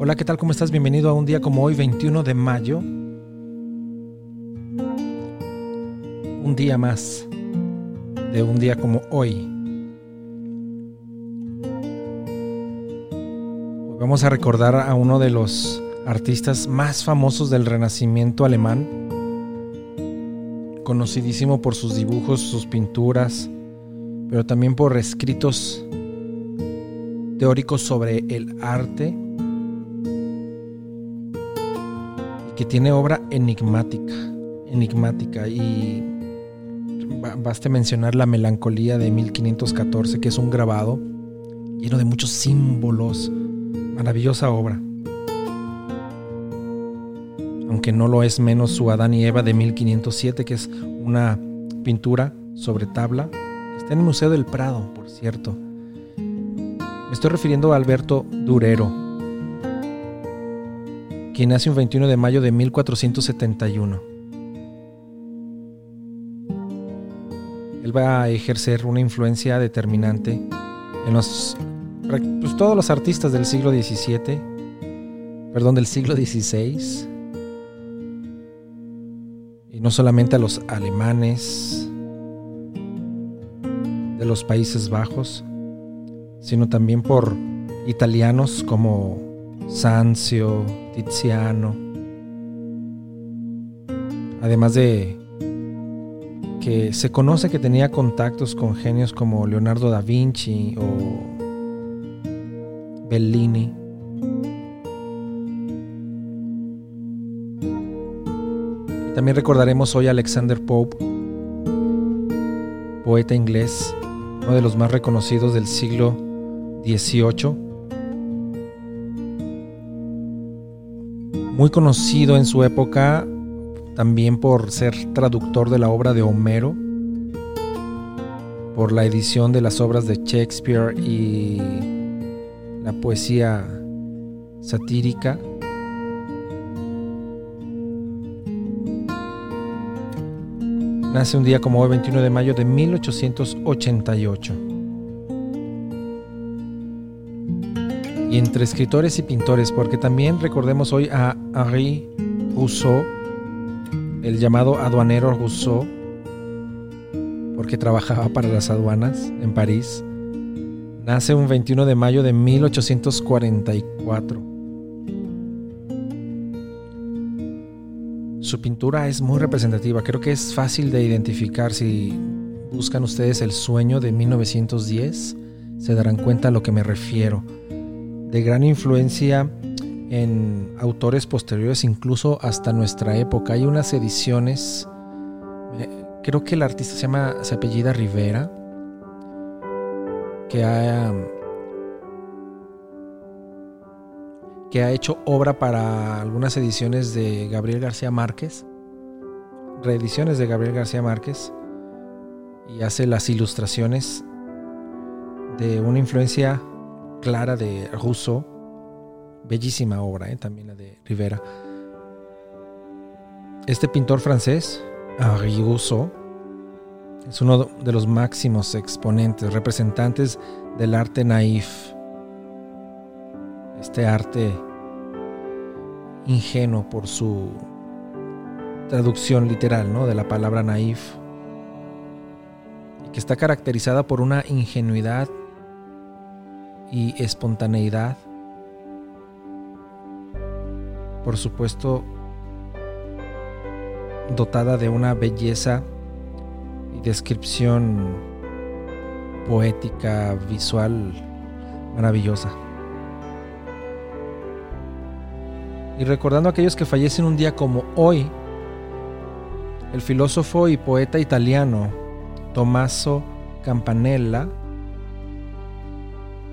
Hola, ¿qué tal? ¿Cómo estás? Bienvenido a un día como hoy, 21 de mayo. Un día más de un día como hoy. Vamos a recordar a uno de los artistas más famosos del Renacimiento alemán, conocidísimo por sus dibujos, sus pinturas, pero también por escritos teóricos sobre el arte que tiene obra enigmática, enigmática y baste mencionar la melancolía de 1514, que es un grabado lleno de muchos símbolos, maravillosa obra. Aunque no lo es menos su Adán y Eva de 1507, que es una pintura sobre tabla, está en el Museo del Prado, por cierto. Me estoy refiriendo a Alberto Durero, quien nace un 21 de mayo de 1471. Él va a ejercer una influencia determinante en los, pues, todos los artistas del siglo XVII, perdón, del siglo XVI, y no solamente a los alemanes de los Países Bajos, sino también por italianos como Sanzio, Tiziano. Además de que se conoce que tenía contactos con genios como Leonardo da Vinci o Bellini. también recordaremos hoy a Alexander Pope, poeta inglés, uno de los más reconocidos del siglo XVIII muy conocido en su época también por ser traductor de la obra de Homero, por la edición de las obras de Shakespeare y la poesía satírica. Nace un día como hoy, 21 de mayo de 1888. Y entre escritores y pintores, porque también recordemos hoy a Henri Rousseau, el llamado aduanero Rousseau, porque trabajaba para las aduanas en París. Nace un 21 de mayo de 1844. Su pintura es muy representativa, creo que es fácil de identificar si buscan ustedes el sueño de 1910, se darán cuenta a lo que me refiero de gran influencia en autores posteriores, incluso hasta nuestra época. Hay unas ediciones, eh, creo que el artista se llama, se apellida Rivera, que ha, que ha hecho obra para algunas ediciones de Gabriel García Márquez, reediciones de Gabriel García Márquez, y hace las ilustraciones de una influencia clara de Rousseau. Bellísima obra, ¿eh? también la de Rivera. Este pintor francés, Henri Rousseau, es uno de los máximos exponentes, representantes del arte naif. Este arte ingenuo por su traducción literal ¿no? de la palabra naif que está caracterizada por una ingenuidad y espontaneidad. Por supuesto, dotada de una belleza y descripción poética, visual maravillosa. Y recordando a aquellos que fallecen un día como hoy, el filósofo y poeta italiano Tommaso Campanella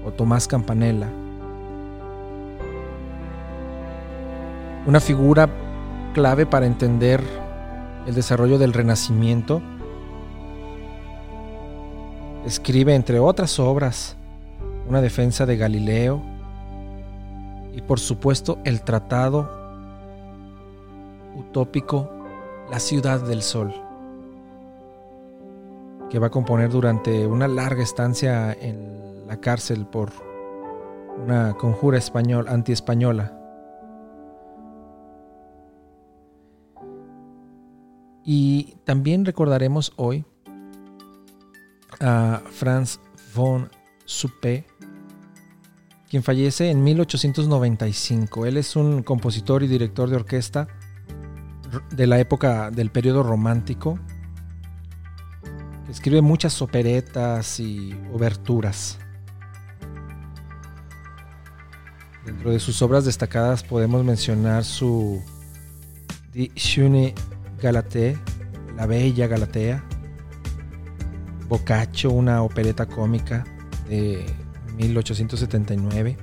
o Tomás Campanella. Una figura clave para entender el desarrollo del Renacimiento. Escribe, entre otras obras, una defensa de Galileo y por supuesto el tratado utópico La ciudad del sol, que va a componer durante una larga estancia en la cárcel por una conjura español, anti-española. Y también recordaremos hoy a Franz von Suppé, quien fallece en 1895. Él es un compositor y director de orquesta de la época del periodo romántico. Escribe muchas operetas y oberturas. Dentro de sus obras destacadas podemos mencionar su Die Schöne Galatée, La Bella Galatea, Boccaccio, una opereta cómica de 1879.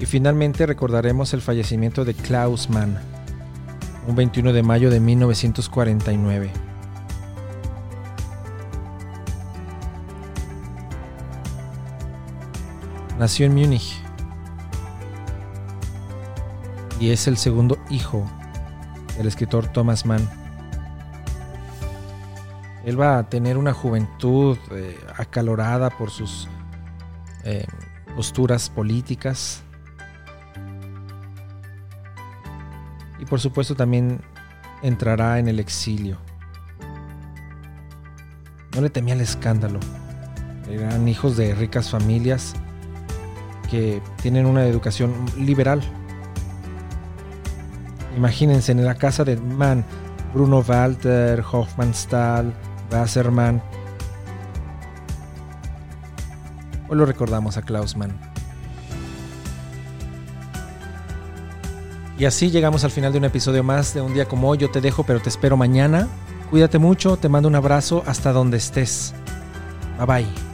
Y finalmente recordaremos el fallecimiento de Klaus Mann, un 21 de mayo de 1949. Nació en Múnich y es el segundo hijo del escritor Thomas Mann. Él va a tener una juventud eh, acalorada por sus eh, posturas políticas. Y por supuesto también entrará en el exilio. No le temía el escándalo. Eran hijos de ricas familias que tienen una educación liberal. Imagínense en la casa de Mann, Bruno Walter, Hofmannsthal, Wassermann. Hoy lo recordamos a Klaus Mann. Y así llegamos al final de un episodio más de un día como hoy. Yo te dejo, pero te espero mañana. Cuídate mucho, te mando un abrazo hasta donde estés. Bye bye.